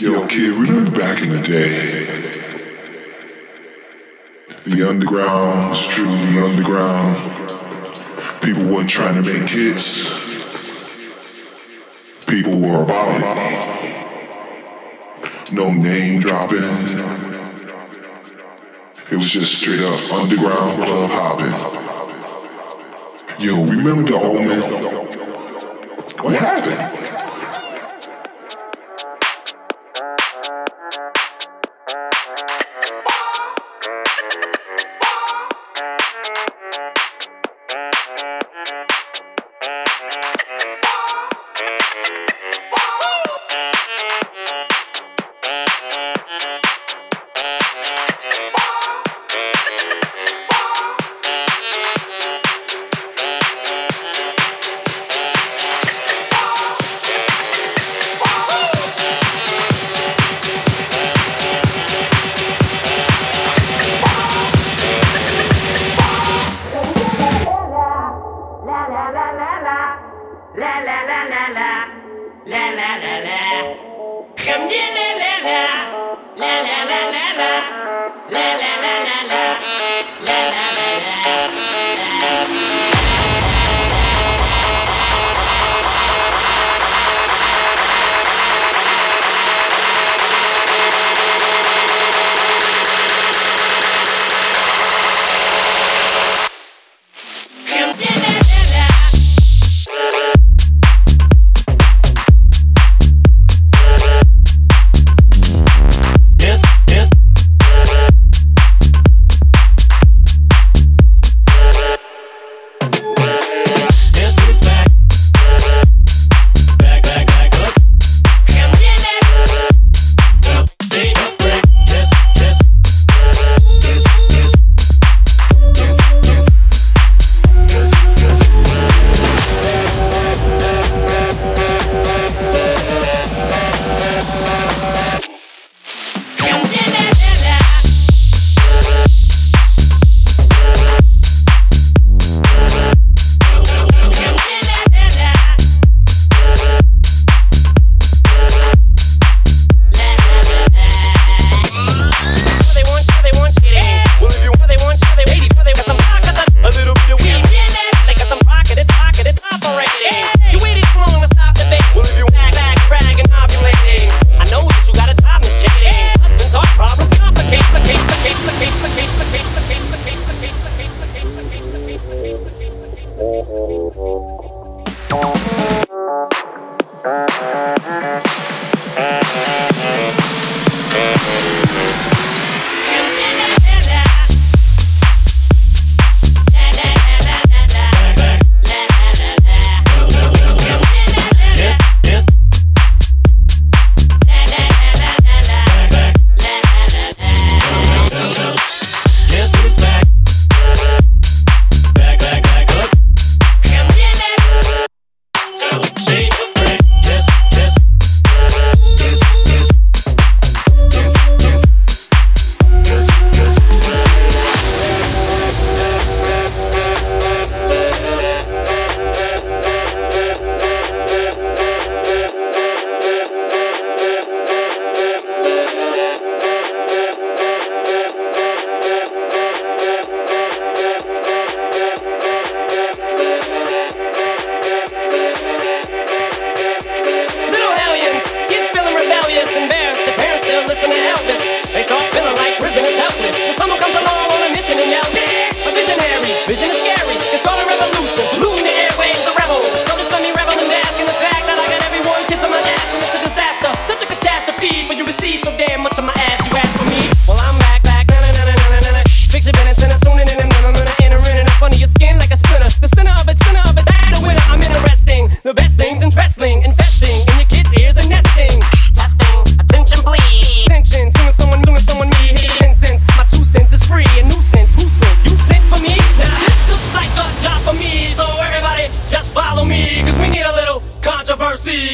Yo, kid, remember back in the day? The underground was truly underground. People weren't trying to make hits. People were about it. No name dropping. It was just straight up underground club hopping. Yo, remember the old man? What happened?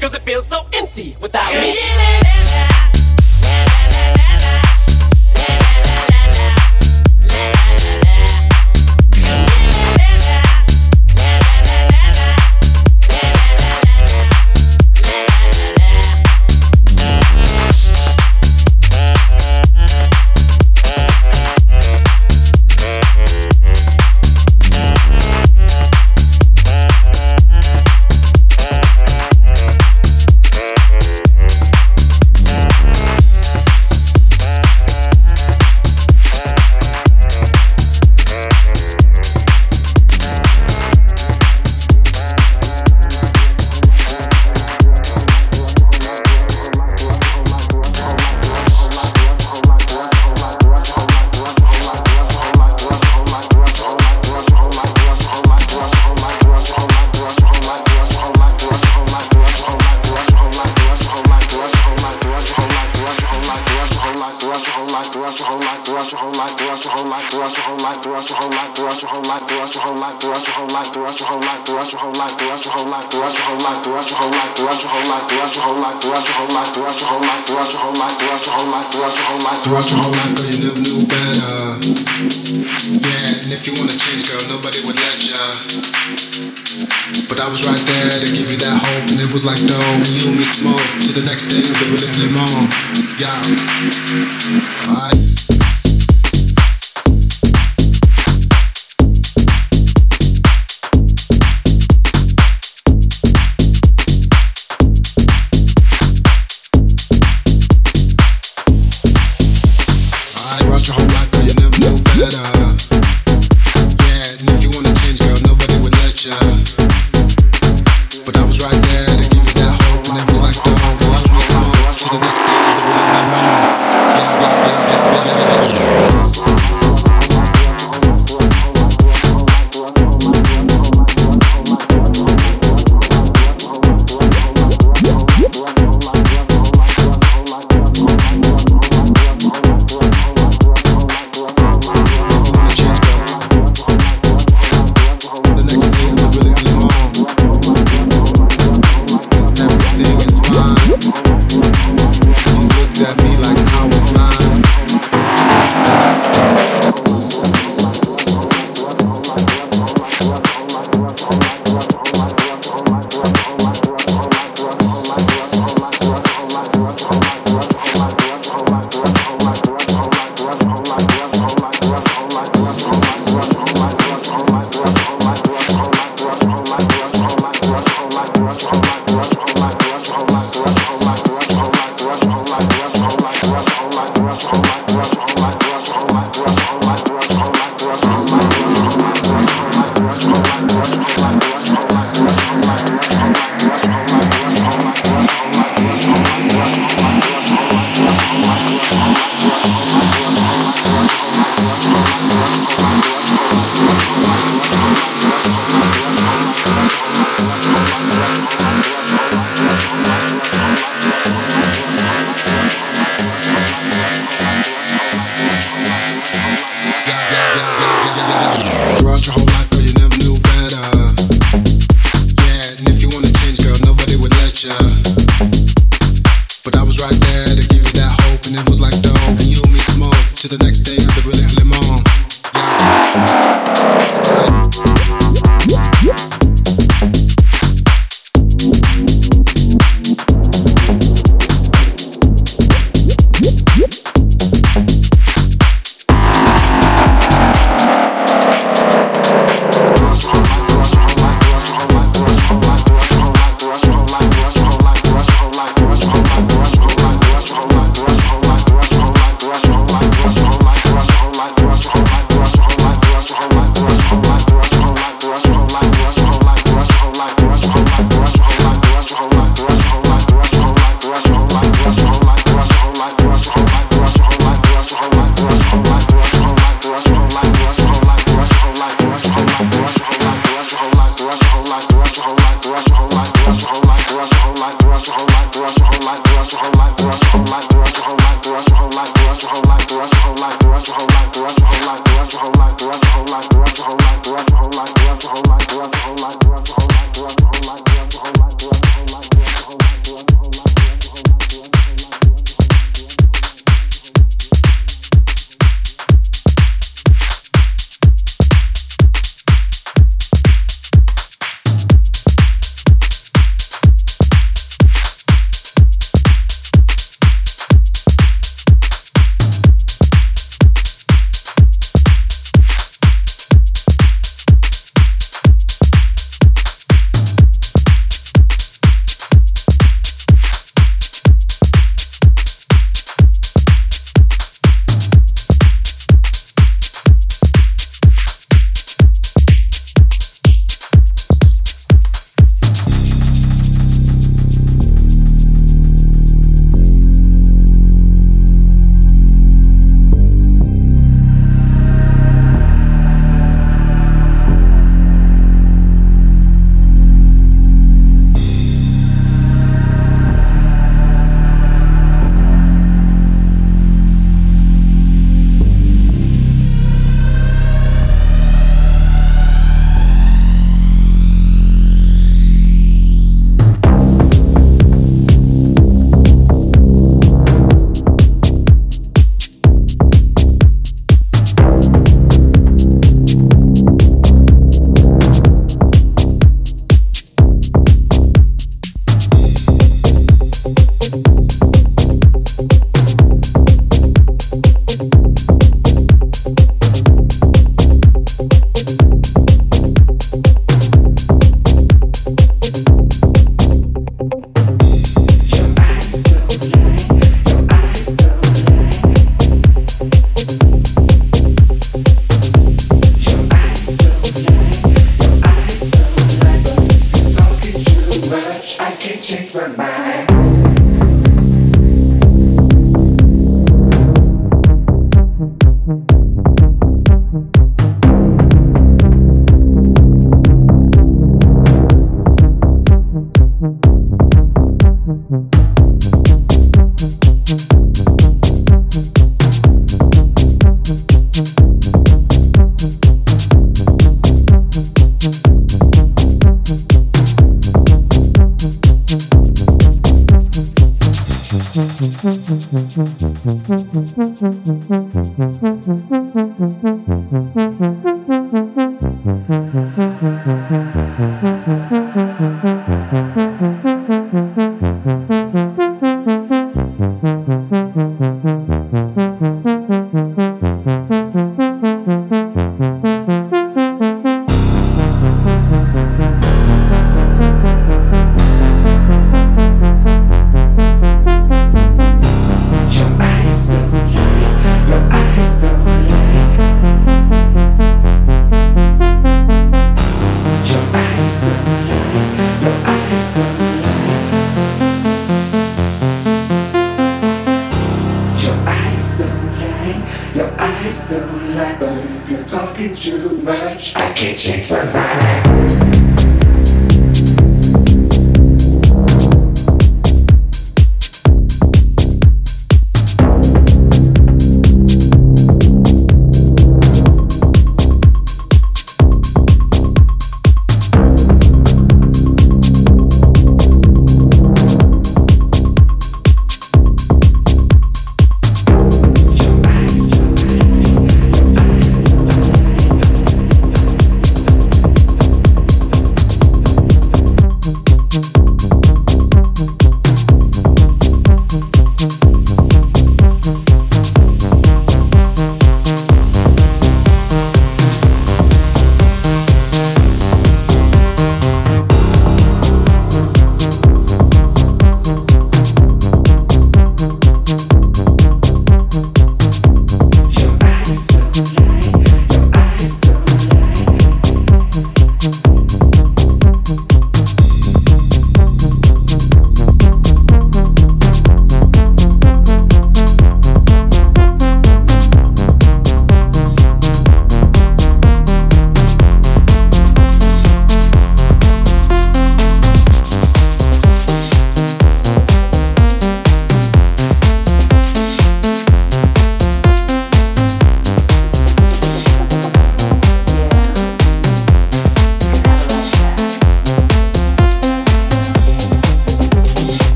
cause it feels so empty without me. was like no, you and me smoke till the next day of the really limon, Yeah. Alright. Mm-hmm.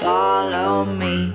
follow me.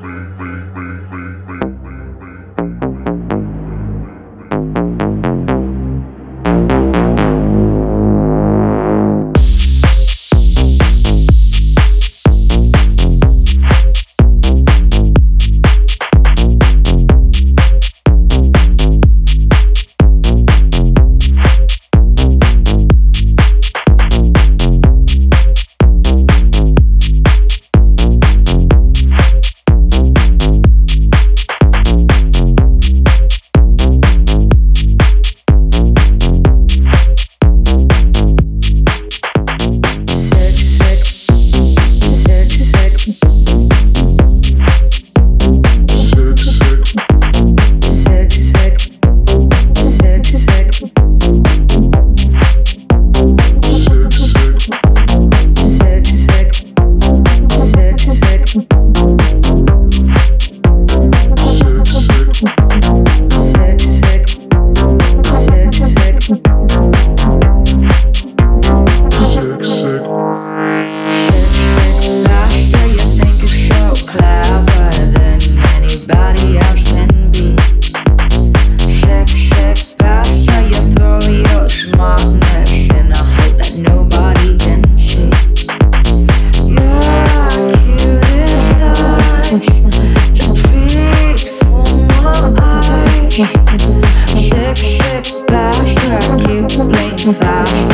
mudar.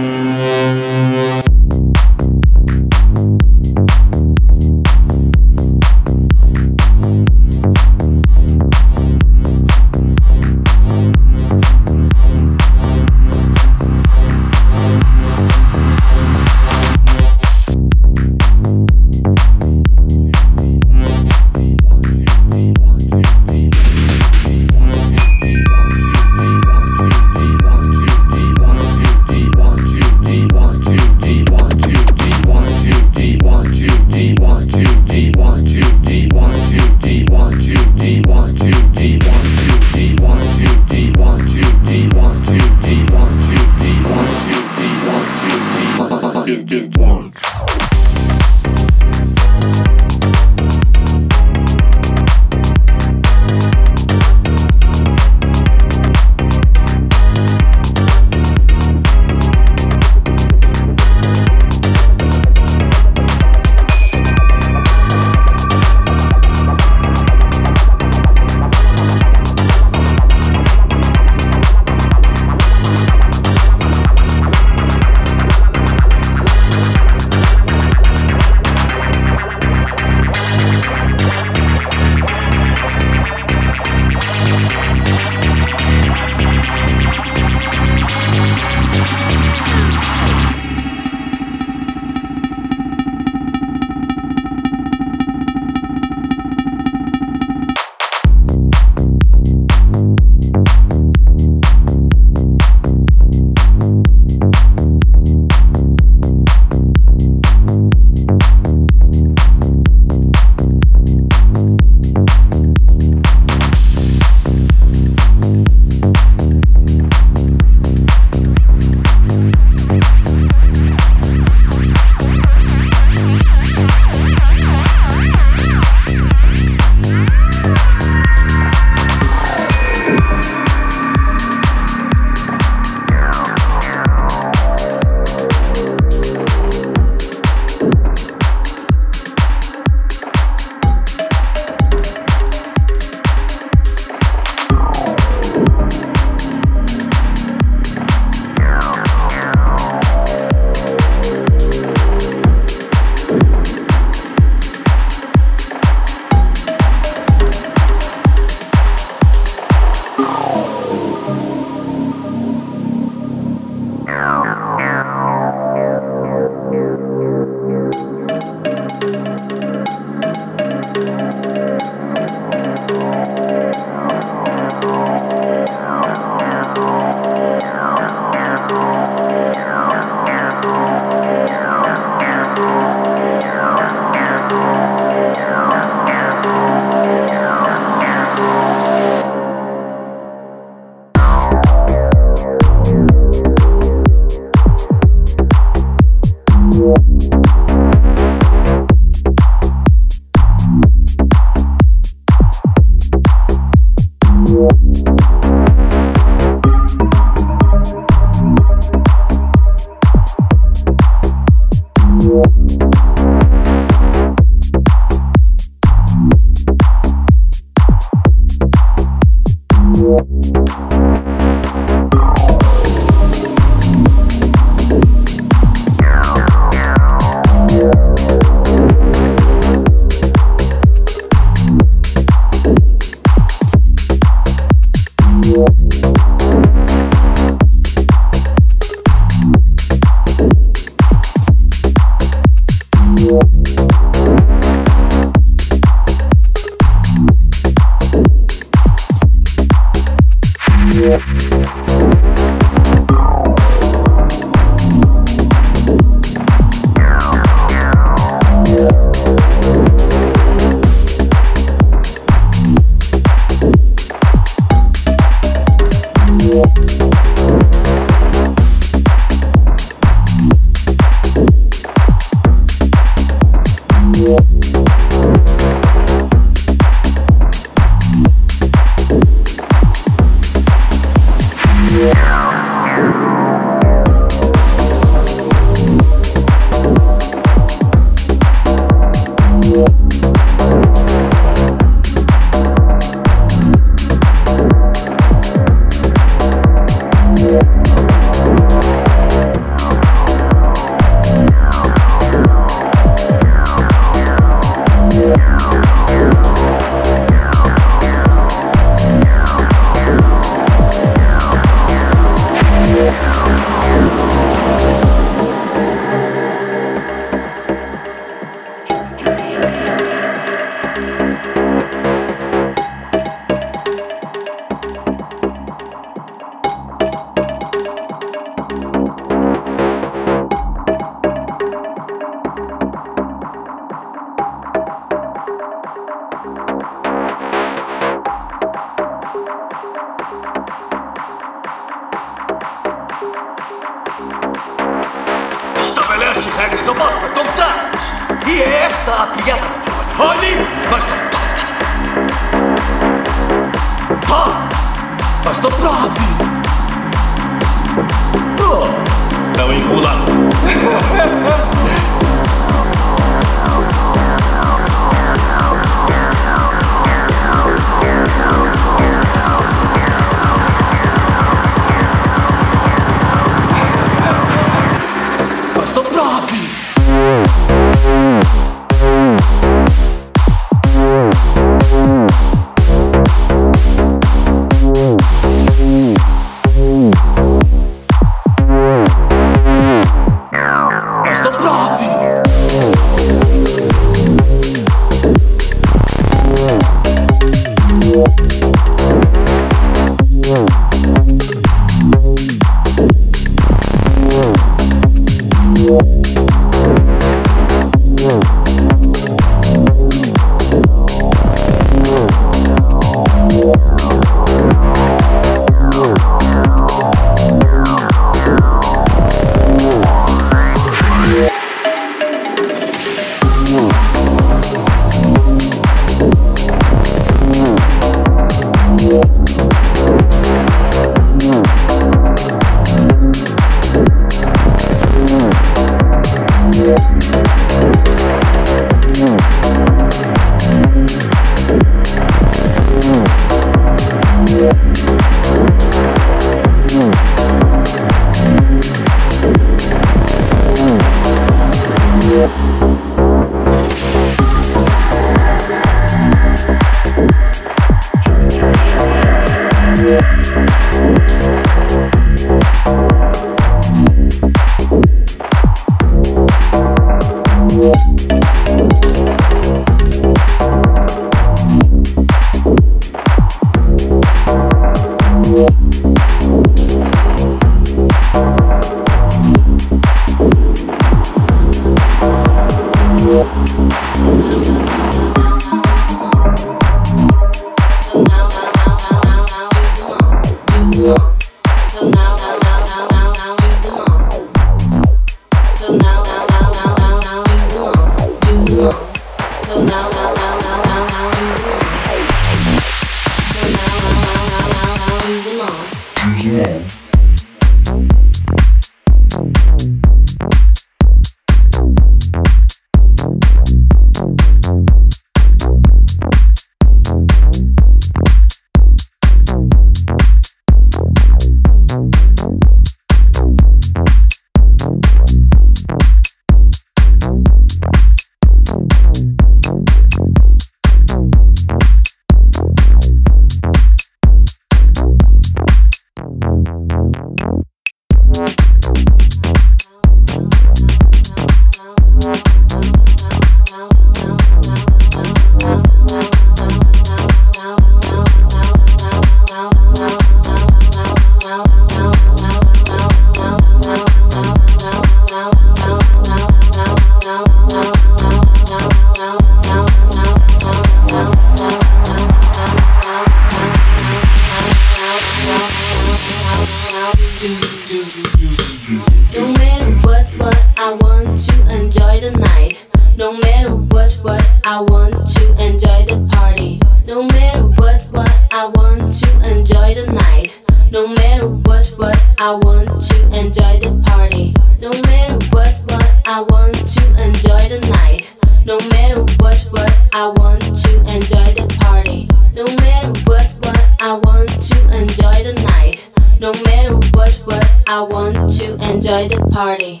want to enjoy the party. No matter what, what I want to enjoy the night. No matter what, what I want to enjoy the party.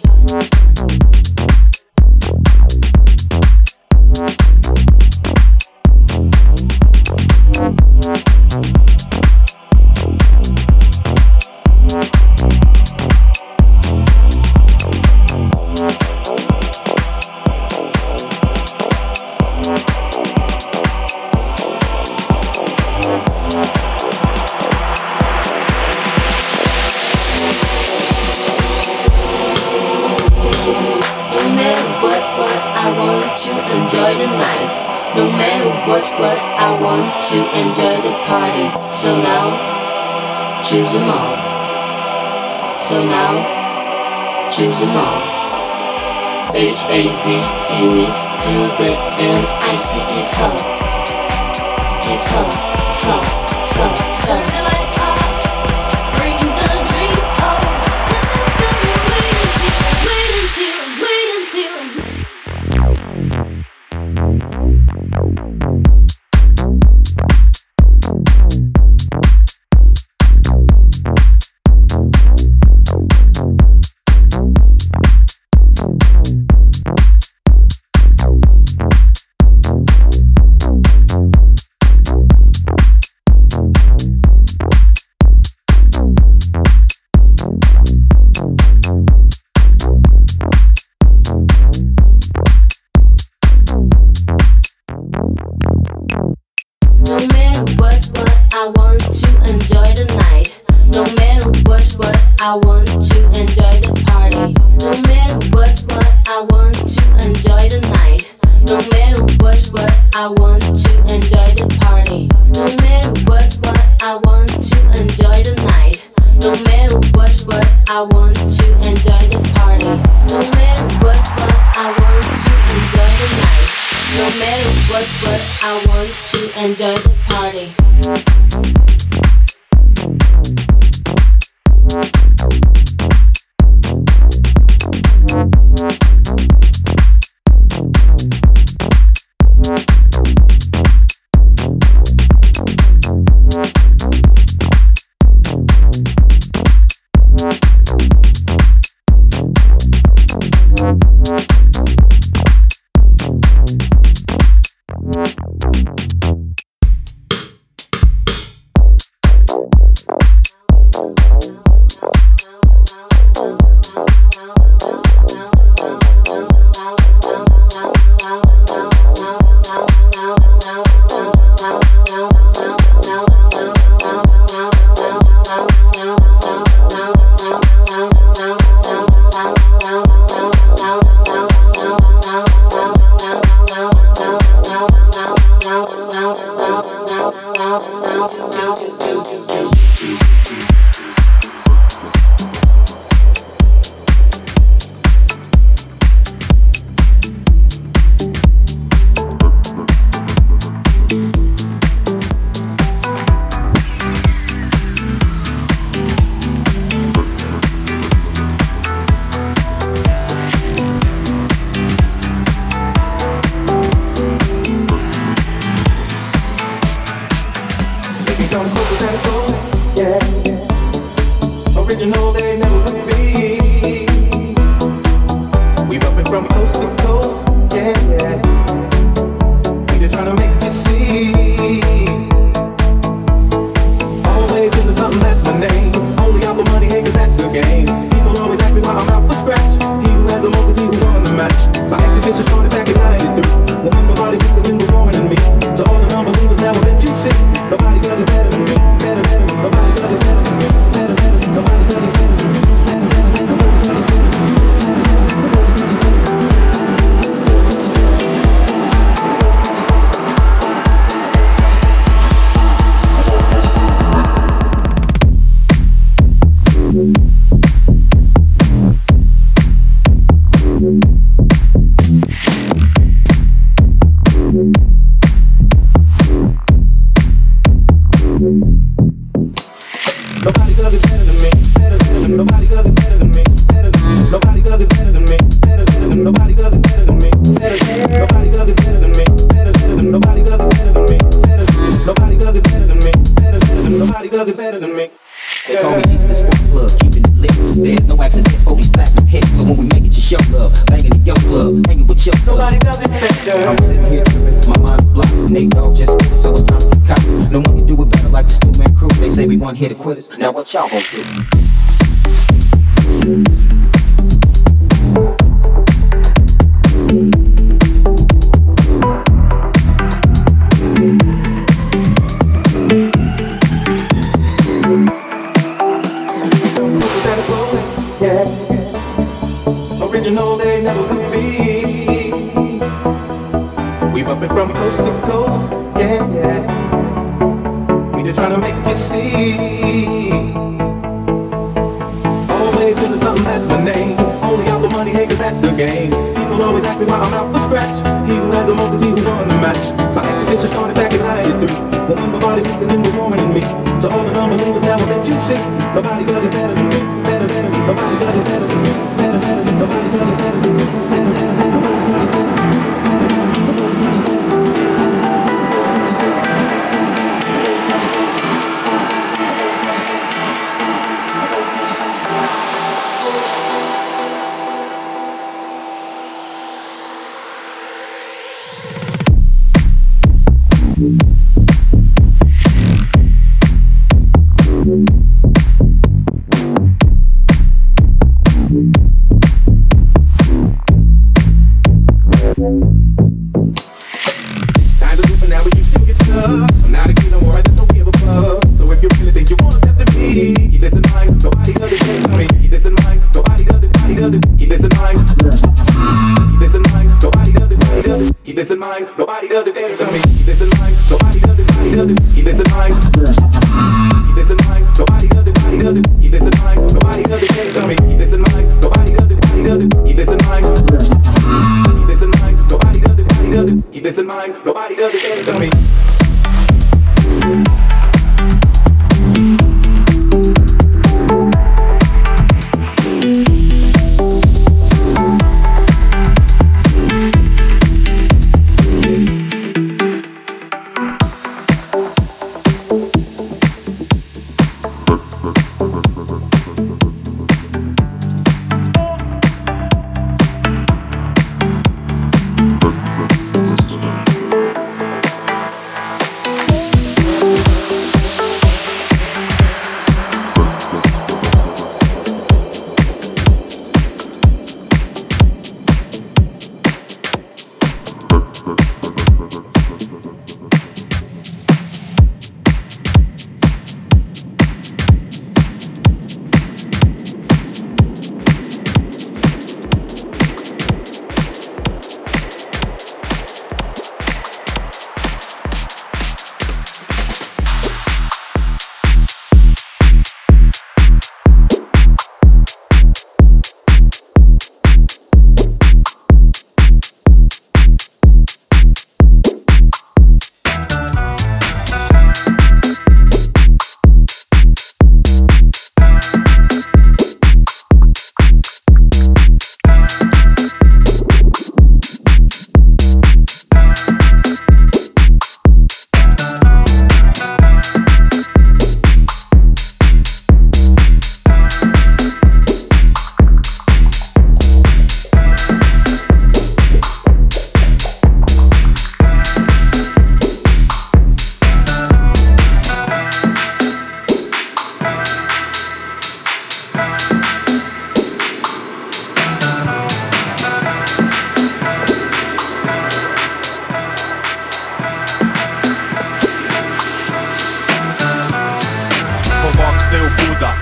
I'm here to. Now what y'all want to do?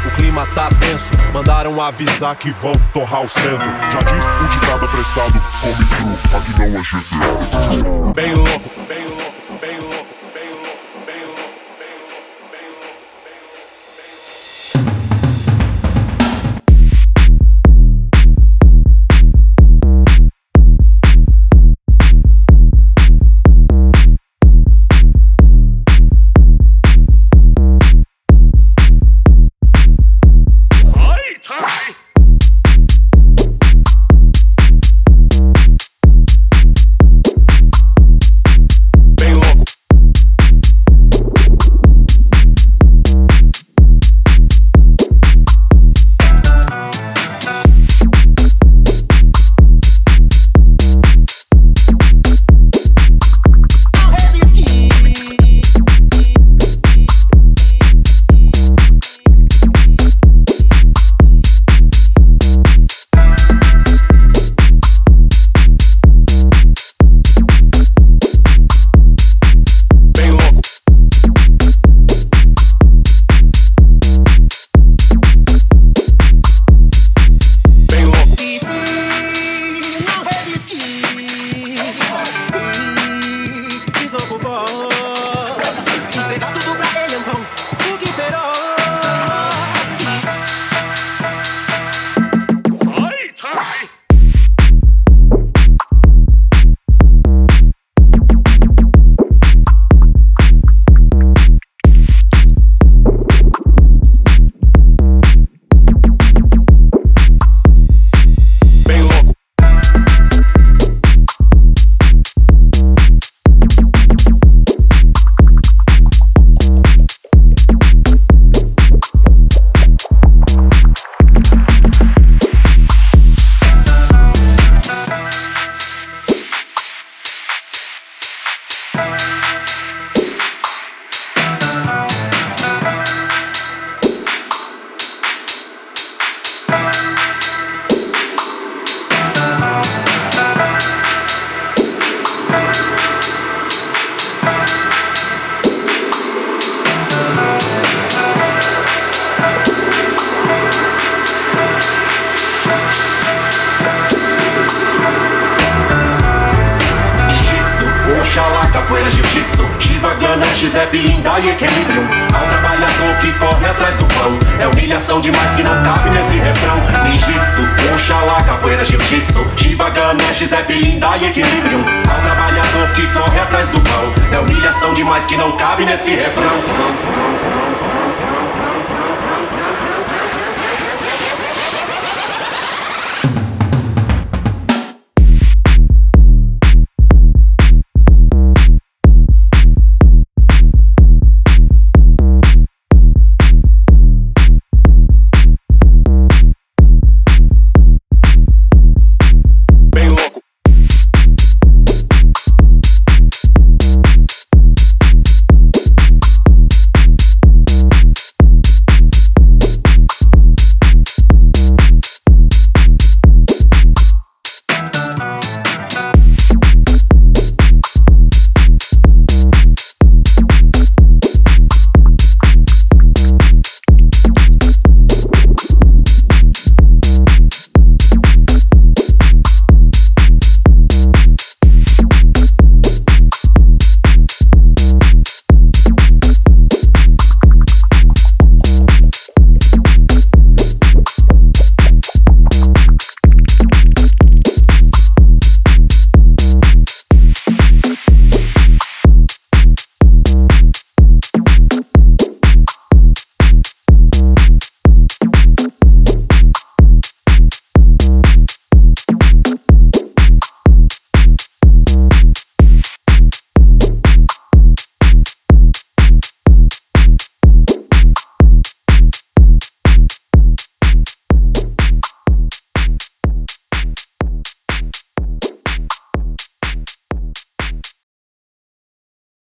o clima tá tenso. Mandaram avisar que vão torrar o centro. Já diz o ditado apressado, come cru, aqui não é GTA. Bem louco,